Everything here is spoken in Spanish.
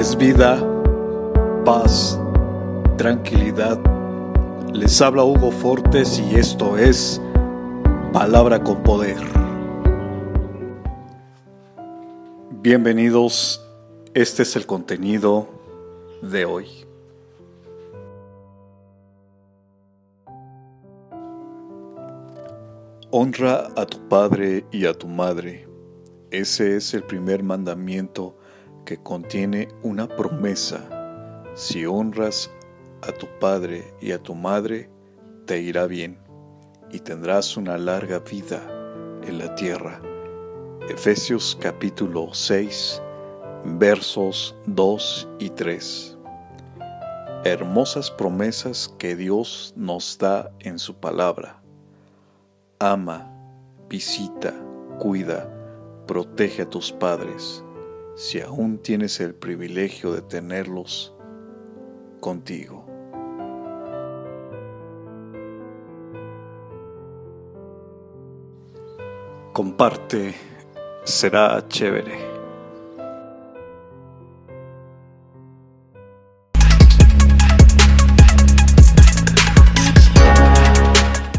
es vida, paz, tranquilidad. Les habla Hugo Fortes y esto es Palabra con Poder. Bienvenidos, este es el contenido de hoy. Honra a tu padre y a tu madre. Ese es el primer mandamiento que contiene una promesa. Si honras a tu padre y a tu madre, te irá bien y tendrás una larga vida en la tierra. Efesios capítulo 6, versos 2 y 3. Hermosas promesas que Dios nos da en su palabra. Ama, visita, cuida, protege a tus padres si aún tienes el privilegio de tenerlos contigo. Comparte, será chévere.